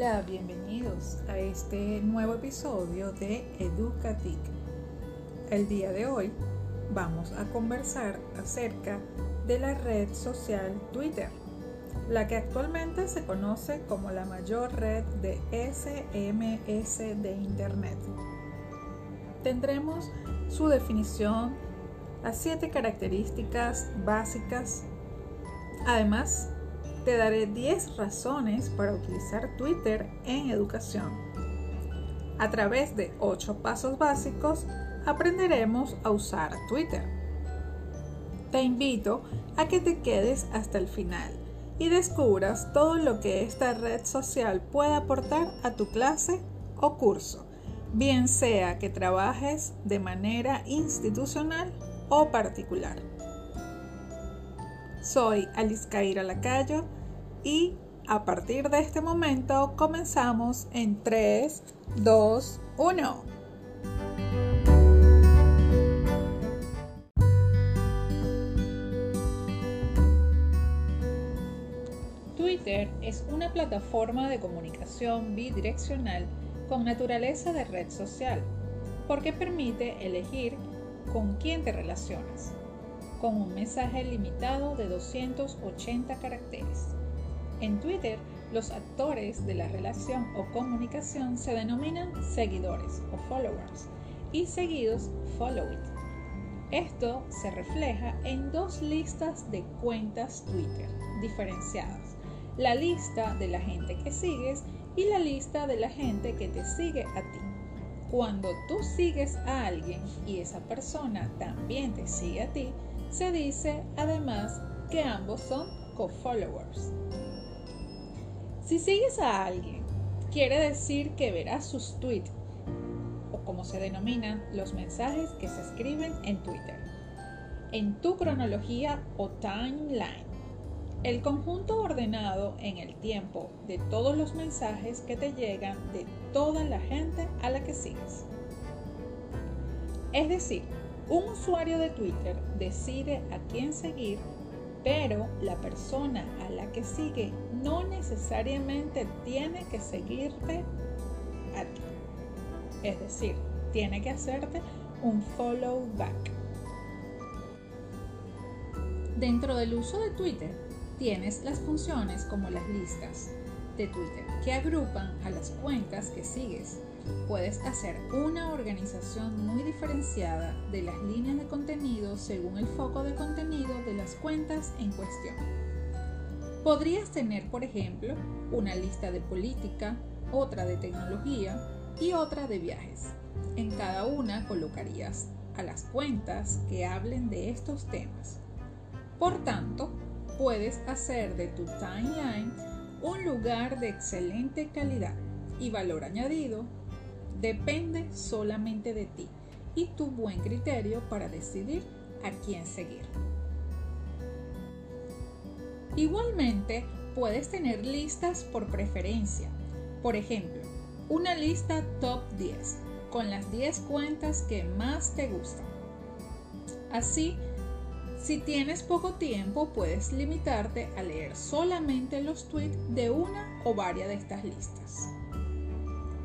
Hola, bienvenidos a este nuevo episodio de Educatic. El día de hoy vamos a conversar acerca de la red social Twitter, la que actualmente se conoce como la mayor red de SMS de Internet. Tendremos su definición, las siete características básicas. Además, te daré 10 razones para utilizar Twitter en educación. A través de 8 pasos básicos aprenderemos a usar Twitter. Te invito a que te quedes hasta el final y descubras todo lo que esta red social puede aportar a tu clase o curso, bien sea que trabajes de manera institucional o particular. Soy Alice Caira Lacayo y a partir de este momento comenzamos en 3, 2, 1. Twitter es una plataforma de comunicación bidireccional con naturaleza de red social, porque permite elegir con quién te relacionas con un mensaje limitado de 280 caracteres. En Twitter, los actores de la relación o comunicación se denominan seguidores o followers y seguidos follow it. Esto se refleja en dos listas de cuentas Twitter diferenciadas. La lista de la gente que sigues y la lista de la gente que te sigue a ti. Cuando tú sigues a alguien y esa persona también te sigue a ti, se dice además que ambos son co-followers. Si sigues a alguien, quiere decir que verás sus tweets, o como se denominan los mensajes que se escriben en Twitter, en tu cronología o timeline. El conjunto ordenado en el tiempo de todos los mensajes que te llegan de toda la gente a la que sigues. Es decir, un usuario de Twitter decide a quién seguir, pero la persona a la que sigue no necesariamente tiene que seguirte a ti. Es decir, tiene que hacerte un follow back. Dentro del uso de Twitter tienes las funciones como las listas de Twitter que agrupan a las cuentas que sigues puedes hacer una organización muy diferenciada de las líneas de contenido según el foco de contenido de las cuentas en cuestión. Podrías tener, por ejemplo, una lista de política, otra de tecnología y otra de viajes. En cada una colocarías a las cuentas que hablen de estos temas. Por tanto, puedes hacer de tu timeline un lugar de excelente calidad y valor añadido depende solamente de ti y tu buen criterio para decidir a quién seguir. Igualmente, puedes tener listas por preferencia. Por ejemplo, una lista top 10 con las 10 cuentas que más te gustan. Así, si tienes poco tiempo, puedes limitarte a leer solamente los tweets de una o varias de estas listas.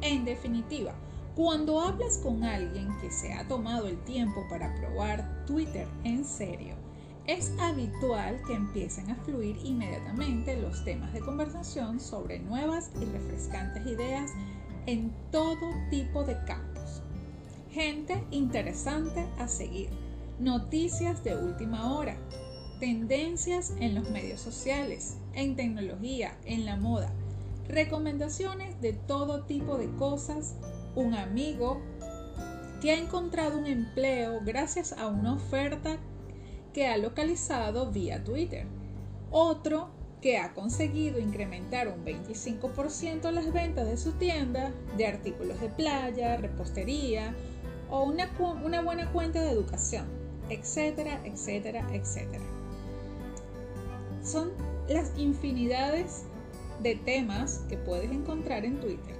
En definitiva, cuando hablas con alguien que se ha tomado el tiempo para probar Twitter en serio, es habitual que empiecen a fluir inmediatamente los temas de conversación sobre nuevas y refrescantes ideas en todo tipo de campos. Gente interesante a seguir, noticias de última hora, tendencias en los medios sociales, en tecnología, en la moda, recomendaciones de todo tipo de cosas, un amigo que ha encontrado un empleo gracias a una oferta que ha localizado vía Twitter, otro que ha conseguido incrementar un 25% las ventas de su tienda de artículos de playa, repostería o una, una buena cuenta de educación, etcétera, etcétera, etcétera. Son las infinidades de temas que puedes encontrar en Twitter.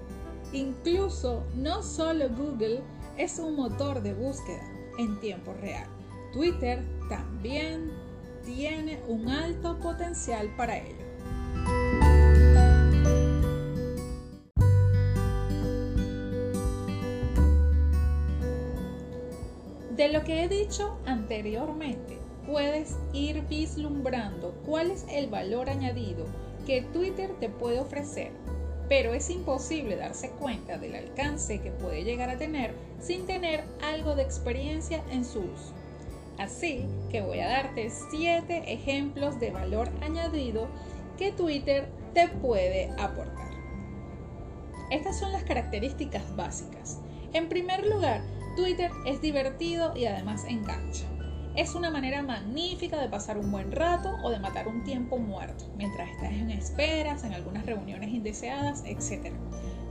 Incluso no solo Google es un motor de búsqueda en tiempo real. Twitter también tiene un alto potencial para ello. De lo que he dicho anteriormente, puedes ir vislumbrando cuál es el valor añadido que Twitter te puede ofrecer, pero es imposible darse cuenta del alcance que puede llegar a tener sin tener algo de experiencia en su uso. Así que voy a darte 7 ejemplos de valor añadido que Twitter te puede aportar. Estas son las características básicas. En primer lugar, Twitter es divertido y además engancha. Es una manera magnífica de pasar un buen rato o de matar un tiempo muerto, mientras estás en esperas, en algunas reuniones indeseadas, etc.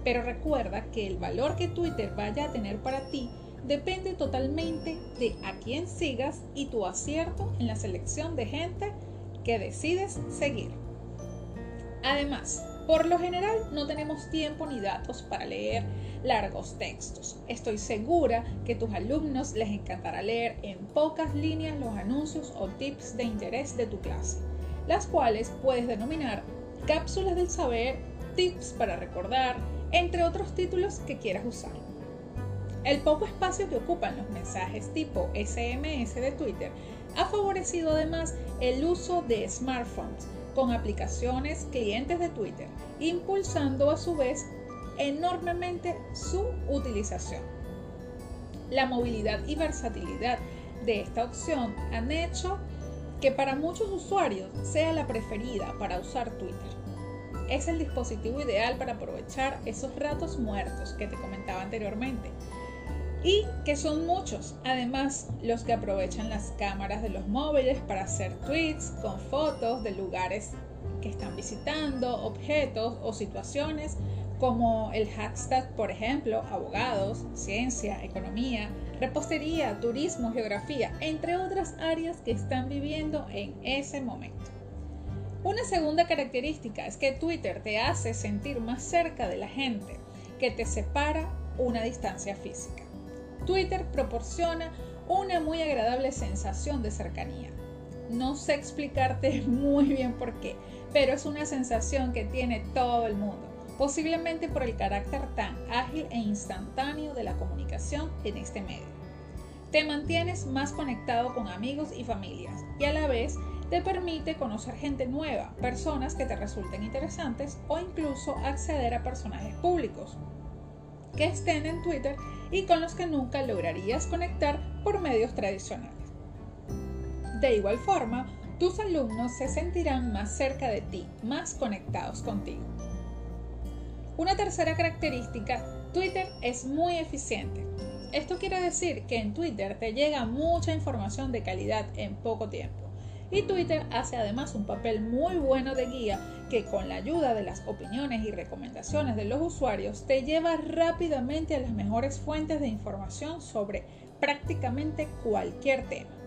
Pero recuerda que el valor que Twitter vaya a tener para ti depende totalmente de a quién sigas y tu acierto en la selección de gente que decides seguir. Además, por lo general no tenemos tiempo ni datos para leer largos textos. Estoy segura que tus alumnos les encantará leer en pocas líneas los anuncios o tips de interés de tu clase, las cuales puedes denominar cápsulas del saber, tips para recordar, entre otros títulos que quieras usar. El poco espacio que ocupan los mensajes tipo SMS de Twitter ha favorecido además el uso de smartphones con aplicaciones clientes de Twitter, impulsando a su vez enormemente su utilización. La movilidad y versatilidad de esta opción han hecho que para muchos usuarios sea la preferida para usar Twitter. Es el dispositivo ideal para aprovechar esos ratos muertos que te comentaba anteriormente, y que son muchos, además los que aprovechan las cámaras de los móviles para hacer tweets con fotos de lugares que están visitando, objetos o situaciones como el hashtag, por ejemplo, abogados, ciencia, economía, repostería, turismo, geografía, entre otras áreas que están viviendo en ese momento. Una segunda característica es que Twitter te hace sentir más cerca de la gente, que te separa una distancia física. Twitter proporciona una muy agradable sensación de cercanía. No sé explicarte muy bien por qué, pero es una sensación que tiene todo el mundo, posiblemente por el carácter tan ágil e instantáneo de la comunicación en este medio. Te mantienes más conectado con amigos y familias y a la vez te permite conocer gente nueva, personas que te resulten interesantes o incluso acceder a personajes públicos que estén en Twitter y con los que nunca lograrías conectar por medios tradicionales. De igual forma, tus alumnos se sentirán más cerca de ti, más conectados contigo. Una tercera característica, Twitter es muy eficiente. Esto quiere decir que en Twitter te llega mucha información de calidad en poco tiempo. Y Twitter hace además un papel muy bueno de guía que con la ayuda de las opiniones y recomendaciones de los usuarios te lleva rápidamente a las mejores fuentes de información sobre prácticamente cualquier tema.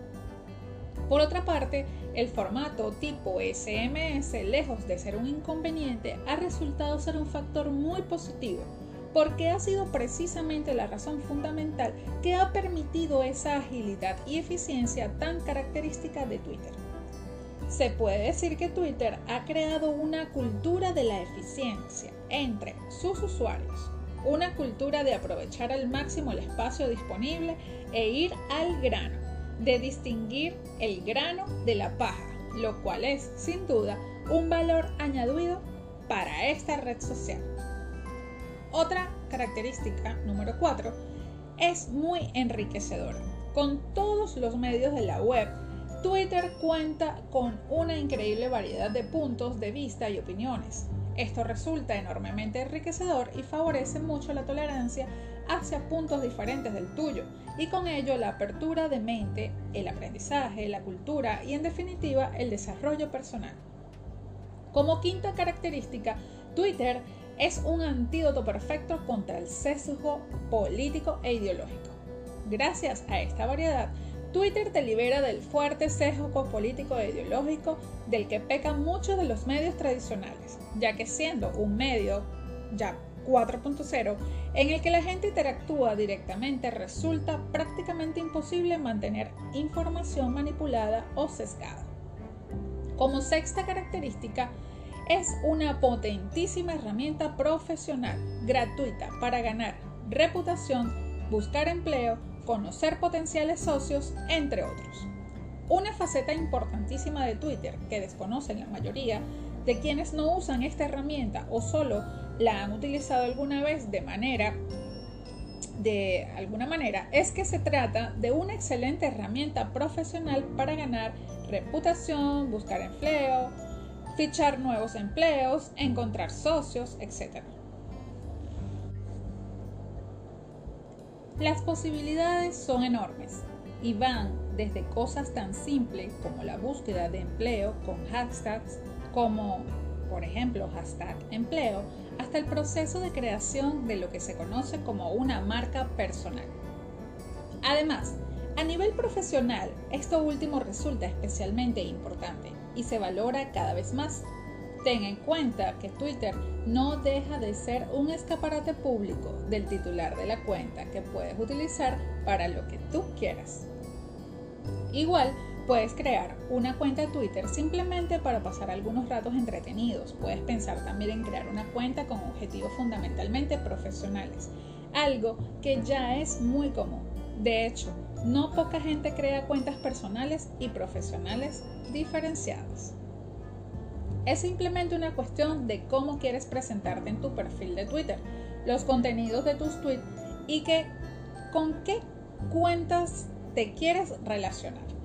Por otra parte, el formato tipo SMS, lejos de ser un inconveniente, ha resultado ser un factor muy positivo, porque ha sido precisamente la razón fundamental que ha permitido esa agilidad y eficiencia tan característica de Twitter. Se puede decir que Twitter ha creado una cultura de la eficiencia entre sus usuarios, una cultura de aprovechar al máximo el espacio disponible e ir al grano, de distinguir el grano de la paja, lo cual es, sin duda, un valor añadido para esta red social. Otra característica número 4 es muy enriquecedora. Con todos los medios de la web Twitter cuenta con una increíble variedad de puntos de vista y opiniones. Esto resulta enormemente enriquecedor y favorece mucho la tolerancia hacia puntos diferentes del tuyo y con ello la apertura de mente, el aprendizaje, la cultura y en definitiva el desarrollo personal. Como quinta característica, Twitter es un antídoto perfecto contra el sesgo político e ideológico. Gracias a esta variedad, Twitter te libera del fuerte sesgo político e ideológico del que pecan muchos de los medios tradicionales, ya que siendo un medio ya 4.0 en el que la gente interactúa directamente resulta prácticamente imposible mantener información manipulada o sesgada. Como sexta característica, es una potentísima herramienta profesional gratuita para ganar reputación, buscar empleo, conocer potenciales socios, entre otros. Una faceta importantísima de Twitter que desconocen la mayoría de quienes no usan esta herramienta o solo la han utilizado alguna vez de manera de alguna manera es que se trata de una excelente herramienta profesional para ganar reputación, buscar empleo, fichar nuevos empleos, encontrar socios, etc. Las posibilidades son enormes y van desde cosas tan simples como la búsqueda de empleo con hashtags como por ejemplo hashtag empleo, hasta el proceso de creación de lo que se conoce como una marca personal. Además, a nivel profesional, esto último resulta especialmente importante y se valora cada vez más. Ten en cuenta que Twitter no deja de ser un escaparate público del titular de la cuenta que puedes utilizar para lo que tú quieras. Igual, Puedes crear una cuenta de Twitter simplemente para pasar algunos ratos entretenidos. Puedes pensar también en crear una cuenta con objetivos fundamentalmente profesionales, algo que ya es muy común. De hecho, no poca gente crea cuentas personales y profesionales diferenciadas. Es simplemente una cuestión de cómo quieres presentarte en tu perfil de Twitter, los contenidos de tus tweets y que, con qué cuentas te quieres relacionar.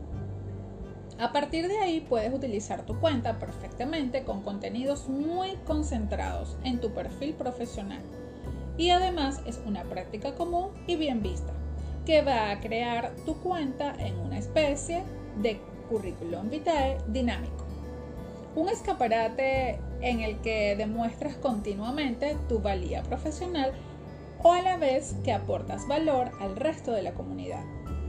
A partir de ahí puedes utilizar tu cuenta perfectamente con contenidos muy concentrados en tu perfil profesional. Y además es una práctica común y bien vista, que va a crear tu cuenta en una especie de currículum vitae dinámico. Un escaparate en el que demuestras continuamente tu valía profesional o a la vez que aportas valor al resto de la comunidad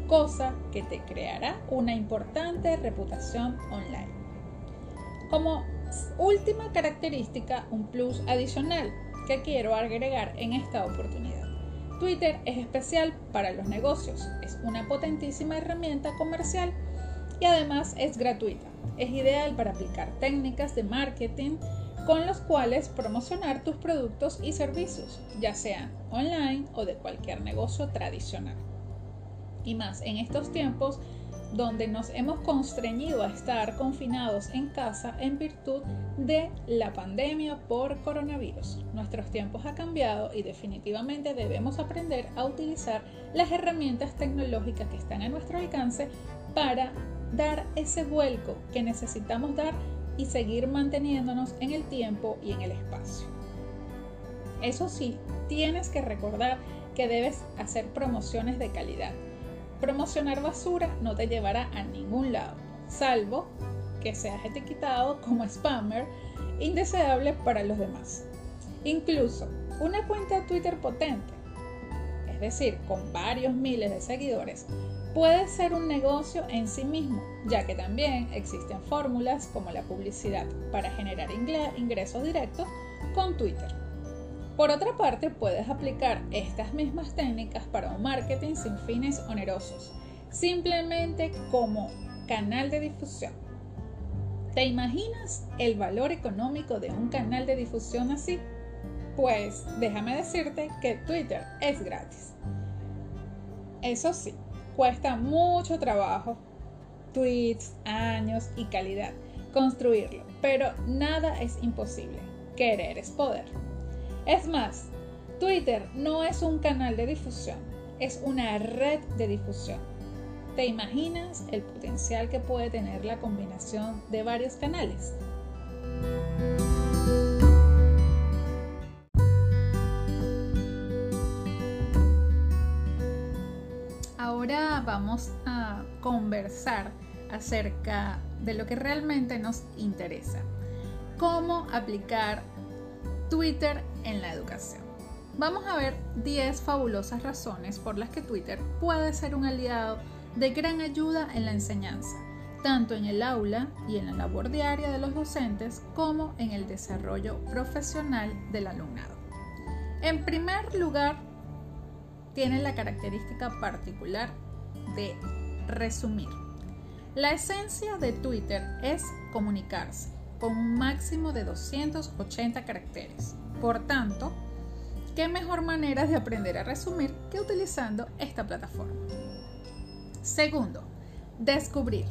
cosa que te creará una importante reputación online. Como última característica, un plus adicional que quiero agregar en esta oportunidad. Twitter es especial para los negocios, es una potentísima herramienta comercial y además es gratuita. Es ideal para aplicar técnicas de marketing con los cuales promocionar tus productos y servicios, ya sean online o de cualquier negocio tradicional y más en estos tiempos donde nos hemos constreñido a estar confinados en casa en virtud de la pandemia por coronavirus. Nuestros tiempos han cambiado y definitivamente debemos aprender a utilizar las herramientas tecnológicas que están a nuestro alcance para dar ese vuelco que necesitamos dar y seguir manteniéndonos en el tiempo y en el espacio. Eso sí, tienes que recordar que debes hacer promociones de calidad Promocionar basura no te llevará a ningún lado, salvo que seas etiquetado como spammer indeseable para los demás. Incluso una cuenta de Twitter potente, es decir, con varios miles de seguidores, puede ser un negocio en sí mismo, ya que también existen fórmulas como la publicidad para generar ingresos directos con Twitter. Por otra parte, puedes aplicar estas mismas técnicas para un marketing sin fines onerosos, simplemente como canal de difusión. ¿Te imaginas el valor económico de un canal de difusión así? Pues déjame decirte que Twitter es gratis. Eso sí, cuesta mucho trabajo, tweets, años y calidad construirlo, pero nada es imposible. Querer es poder. Es más, Twitter no es un canal de difusión, es una red de difusión. ¿Te imaginas el potencial que puede tener la combinación de varios canales? Ahora vamos a conversar acerca de lo que realmente nos interesa. Cómo aplicar Twitter en la educación. Vamos a ver 10 fabulosas razones por las que Twitter puede ser un aliado de gran ayuda en la enseñanza, tanto en el aula y en la labor diaria de los docentes como en el desarrollo profesional del alumnado. En primer lugar, tiene la característica particular de resumir. La esencia de Twitter es comunicarse un máximo de 280 caracteres. Por tanto, ¿qué mejor manera de aprender a resumir que utilizando esta plataforma? Segundo, descubrir.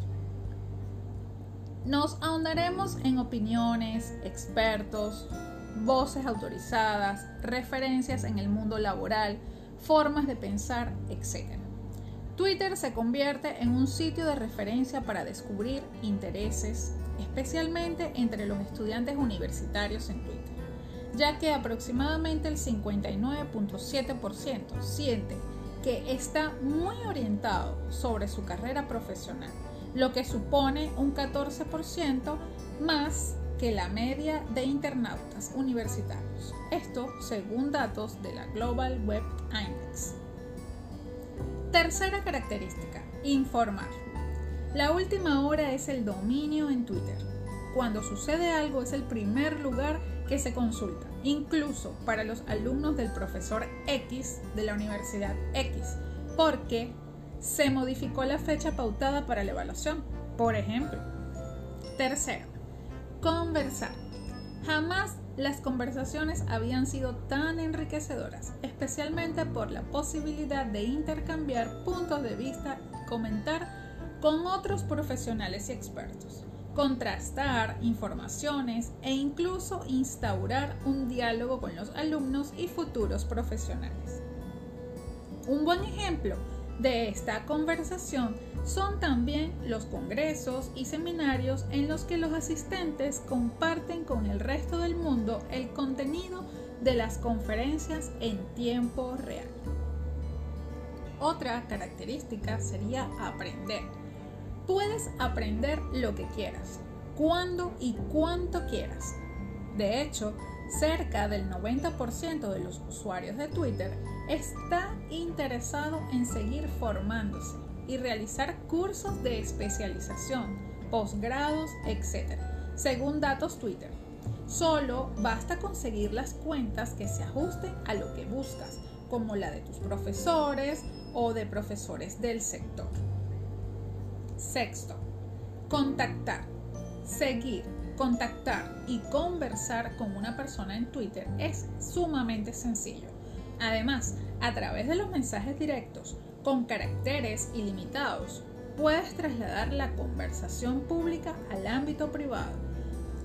Nos ahondaremos en opiniones, expertos, voces autorizadas, referencias en el mundo laboral, formas de pensar, etc. Twitter se convierte en un sitio de referencia para descubrir intereses, especialmente entre los estudiantes universitarios en Twitter, ya que aproximadamente el 59.7% siente que está muy orientado sobre su carrera profesional, lo que supone un 14% más que la media de internautas universitarios. Esto según datos de la Global Web Index. Tercera característica, informar. La última hora es el dominio en Twitter. Cuando sucede algo es el primer lugar que se consulta, incluso para los alumnos del profesor X de la Universidad X, porque se modificó la fecha pautada para la evaluación, por ejemplo. Tercero, conversar. Jamás las conversaciones habían sido tan enriquecedoras, especialmente por la posibilidad de intercambiar puntos de vista y comentar con otros profesionales y expertos, contrastar informaciones e incluso instaurar un diálogo con los alumnos y futuros profesionales. Un buen ejemplo de esta conversación son también los congresos y seminarios en los que los asistentes comparten con el resto del mundo el contenido de las conferencias en tiempo real. Otra característica sería aprender. Puedes aprender lo que quieras, cuando y cuánto quieras. De hecho, cerca del 90% de los usuarios de Twitter está interesado en seguir formándose y realizar cursos de especialización, posgrados, etc. Según datos Twitter, solo basta conseguir las cuentas que se ajusten a lo que buscas, como la de tus profesores o de profesores del sector. Sexto, contactar, seguir, contactar y conversar con una persona en Twitter es sumamente sencillo. Además, a través de los mensajes directos, con caracteres ilimitados, puedes trasladar la conversación pública al ámbito privado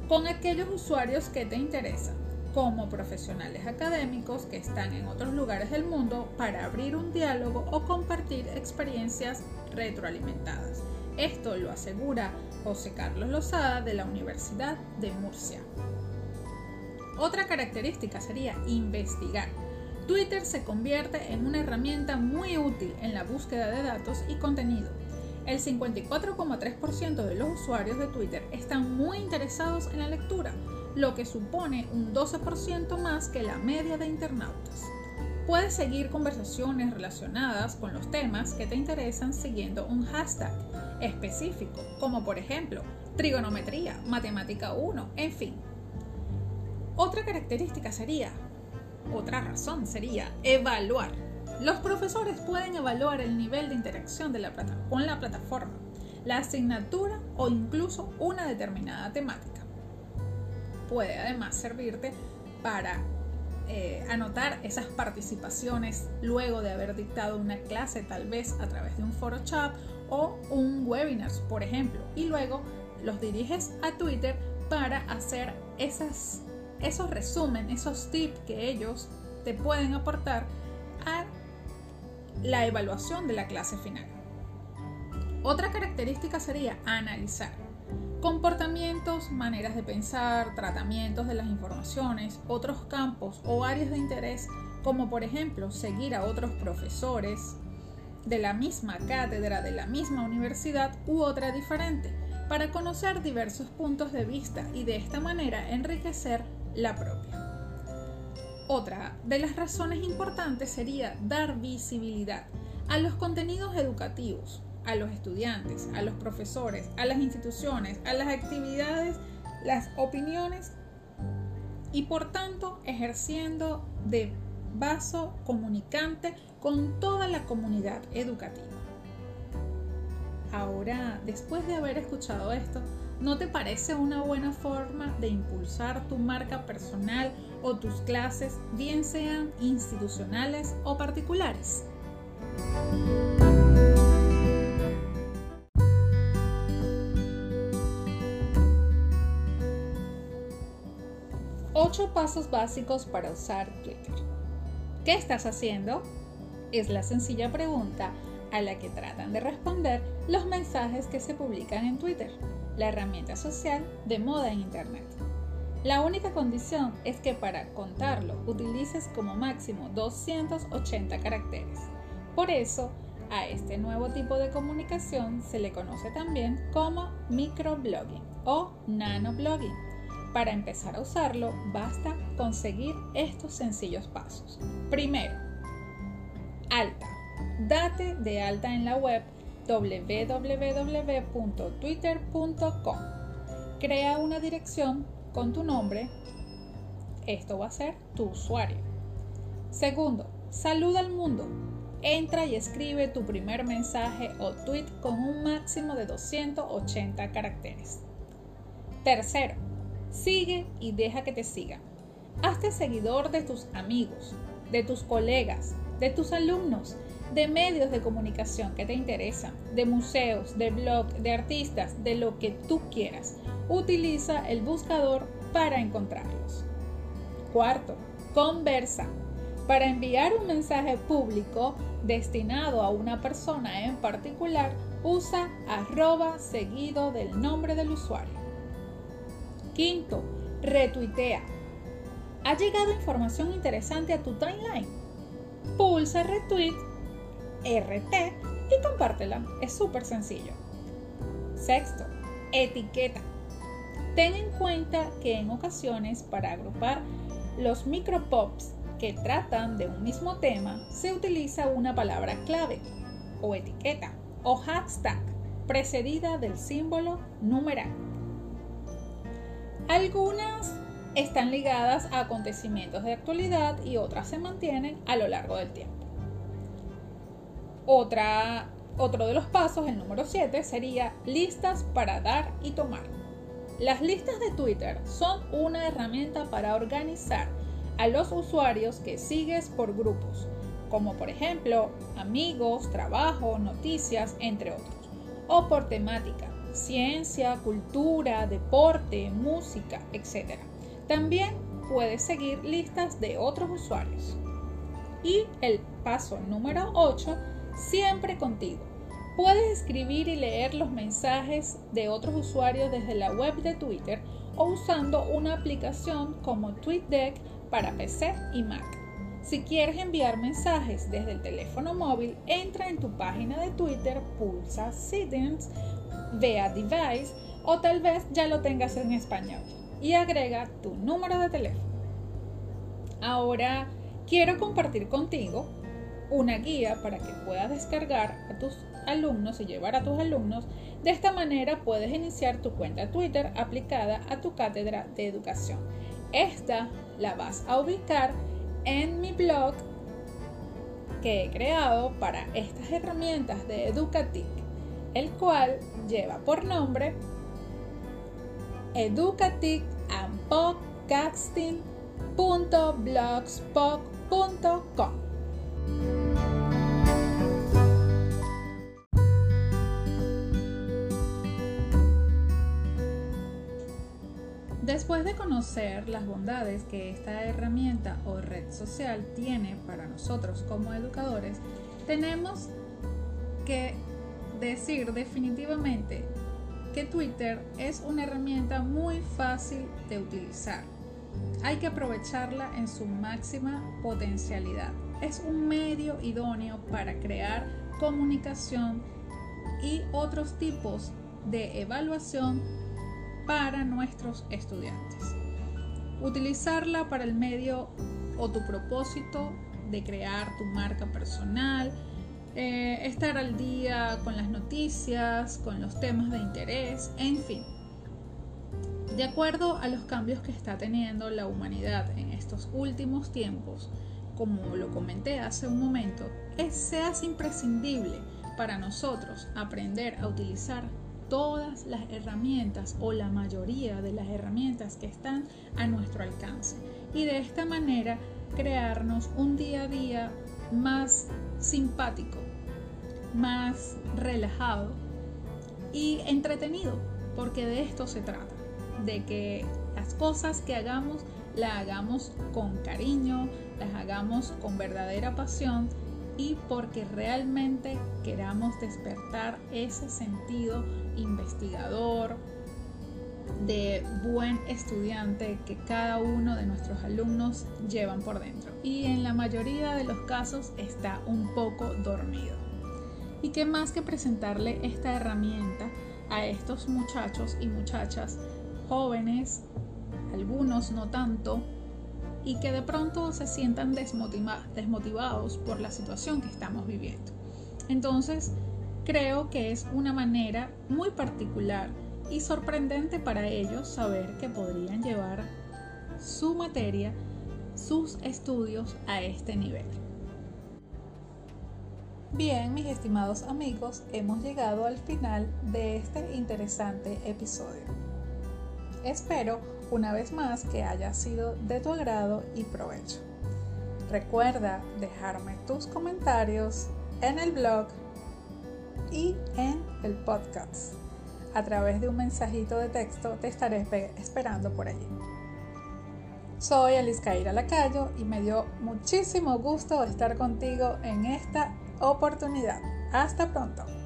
con aquellos usuarios que te interesan, como profesionales académicos que están en otros lugares del mundo para abrir un diálogo o compartir experiencias retroalimentadas. Esto lo asegura José Carlos Lozada de la Universidad de Murcia. Otra característica sería investigar Twitter se convierte en una herramienta muy útil en la búsqueda de datos y contenido. El 54,3% de los usuarios de Twitter están muy interesados en la lectura, lo que supone un 12% más que la media de internautas. Puedes seguir conversaciones relacionadas con los temas que te interesan siguiendo un hashtag específico, como por ejemplo trigonometría, matemática 1, en fin. Otra característica sería otra razón sería evaluar. Los profesores pueden evaluar el nivel de interacción con la plataforma, la asignatura o incluso una determinada temática. Puede además servirte para eh, anotar esas participaciones luego de haber dictado una clase tal vez a través de un foro chat o un webinar, por ejemplo, y luego los diriges a Twitter para hacer esos resumen, esos tips que ellos te pueden aportar a la evaluación de la clase final. Otra característica sería analizar comportamientos, maneras de pensar, tratamientos de las informaciones, otros campos o áreas de interés, como por ejemplo seguir a otros profesores de la misma cátedra, de la misma universidad u otra diferente, para conocer diversos puntos de vista y de esta manera enriquecer la propia. Otra de las razones importantes sería dar visibilidad a los contenidos educativos, a los estudiantes, a los profesores, a las instituciones, a las actividades, las opiniones y por tanto ejerciendo de vaso comunicante con toda la comunidad educativa. Ahora, después de haber escuchado esto, ¿no te parece una buena forma de impulsar tu marca personal o tus clases, bien sean institucionales o particulares? Ocho pasos básicos para usar Twitter. ¿Qué estás haciendo? Es la sencilla pregunta a la que tratan de responder los mensajes que se publican en Twitter, la herramienta social de moda en Internet. La única condición es que para contarlo utilices como máximo 280 caracteres. Por eso, a este nuevo tipo de comunicación se le conoce también como microblogging o nanoblogging. Para empezar a usarlo, basta conseguir estos sencillos pasos. Primero, alta. Date de alta en la web www.twitter.com. Crea una dirección con tu nombre. Esto va a ser tu usuario. Segundo, saluda al mundo. Entra y escribe tu primer mensaje o tweet con un máximo de 280 caracteres. Tercero, sigue y deja que te sigan. Hazte seguidor de tus amigos, de tus colegas, de tus alumnos, de medios de comunicación que te interesan, de museos, de blogs, de artistas, de lo que tú quieras. Utiliza el buscador para encontrarlos. Cuarto, conversa. Para enviar un mensaje público destinado a una persona en particular, usa arroba seguido del nombre del usuario. Quinto, retuitea. Ha llegado información interesante a tu timeline. Pulsa retweet, RT y compártela. Es súper sencillo. Sexto, etiqueta. Ten en cuenta que en ocasiones para agrupar los micropops que tratan de un mismo tema se utiliza una palabra clave o etiqueta o hashtag precedida del símbolo numeral. Algunas están ligadas a acontecimientos de actualidad y otras se mantienen a lo largo del tiempo. Otra, otro de los pasos, el número 7, sería listas para dar y tomar. Las listas de Twitter son una herramienta para organizar a los usuarios que sigues por grupos, como por ejemplo amigos, trabajo, noticias, entre otros, o por temática, ciencia, cultura, deporte, música, etc. También puedes seguir listas de otros usuarios. Y el paso número 8, siempre contigo. Puedes escribir y leer los mensajes de otros usuarios desde la web de Twitter o usando una aplicación como TweetDeck para PC y Mac. Si quieres enviar mensajes desde el teléfono móvil, entra en tu página de Twitter, pulsa Settings, ve a Device o tal vez ya lo tengas en español y agrega tu número de teléfono. Ahora quiero compartir contigo una guía para que puedas descargar a tus alumnos y llevar a tus alumnos. De esta manera puedes iniciar tu cuenta Twitter aplicada a tu cátedra de educación. Esta la vas a ubicar en mi blog que he creado para estas herramientas de Educatic, el cual lleva por nombre educatic and podcasting.blogspot.com. Después de conocer las bondades que esta herramienta o red social tiene para nosotros como educadores, tenemos que decir definitivamente que Twitter es una herramienta muy fácil de utilizar. Hay que aprovecharla en su máxima potencialidad. Es un medio idóneo para crear comunicación y otros tipos de evaluación para nuestros estudiantes. Utilizarla para el medio o tu propósito de crear tu marca personal, eh, estar al día con las noticias, con los temas de interés, en fin. De acuerdo a los cambios que está teniendo la humanidad en estos últimos tiempos, como lo comenté hace un momento, es, se hace imprescindible para nosotros aprender a utilizar todas las herramientas o la mayoría de las herramientas que están a nuestro alcance y de esta manera crearnos un día a día más simpático, más relajado y entretenido, porque de esto se trata, de que las cosas que hagamos la hagamos con cariño, las hagamos con verdadera pasión y porque realmente queramos despertar ese sentido investigador, de buen estudiante que cada uno de nuestros alumnos llevan por dentro. Y en la mayoría de los casos está un poco dormido. ¿Y qué más que presentarle esta herramienta a estos muchachos y muchachas jóvenes, algunos no tanto, y que de pronto se sientan desmotivados por la situación que estamos viviendo? Entonces, creo que es una manera muy particular y sorprendente para ellos saber que podrían llevar su materia, sus estudios a este nivel. Bien, mis estimados amigos, hemos llegado al final de este interesante episodio. Espero una vez más que haya sido de tu agrado y provecho. Recuerda dejarme tus comentarios en el blog y en el podcast a través de un mensajito de texto te estaré esperando por allí. Soy Alice Caira Lacayo y me dio muchísimo gusto estar contigo en esta oportunidad. Hasta pronto.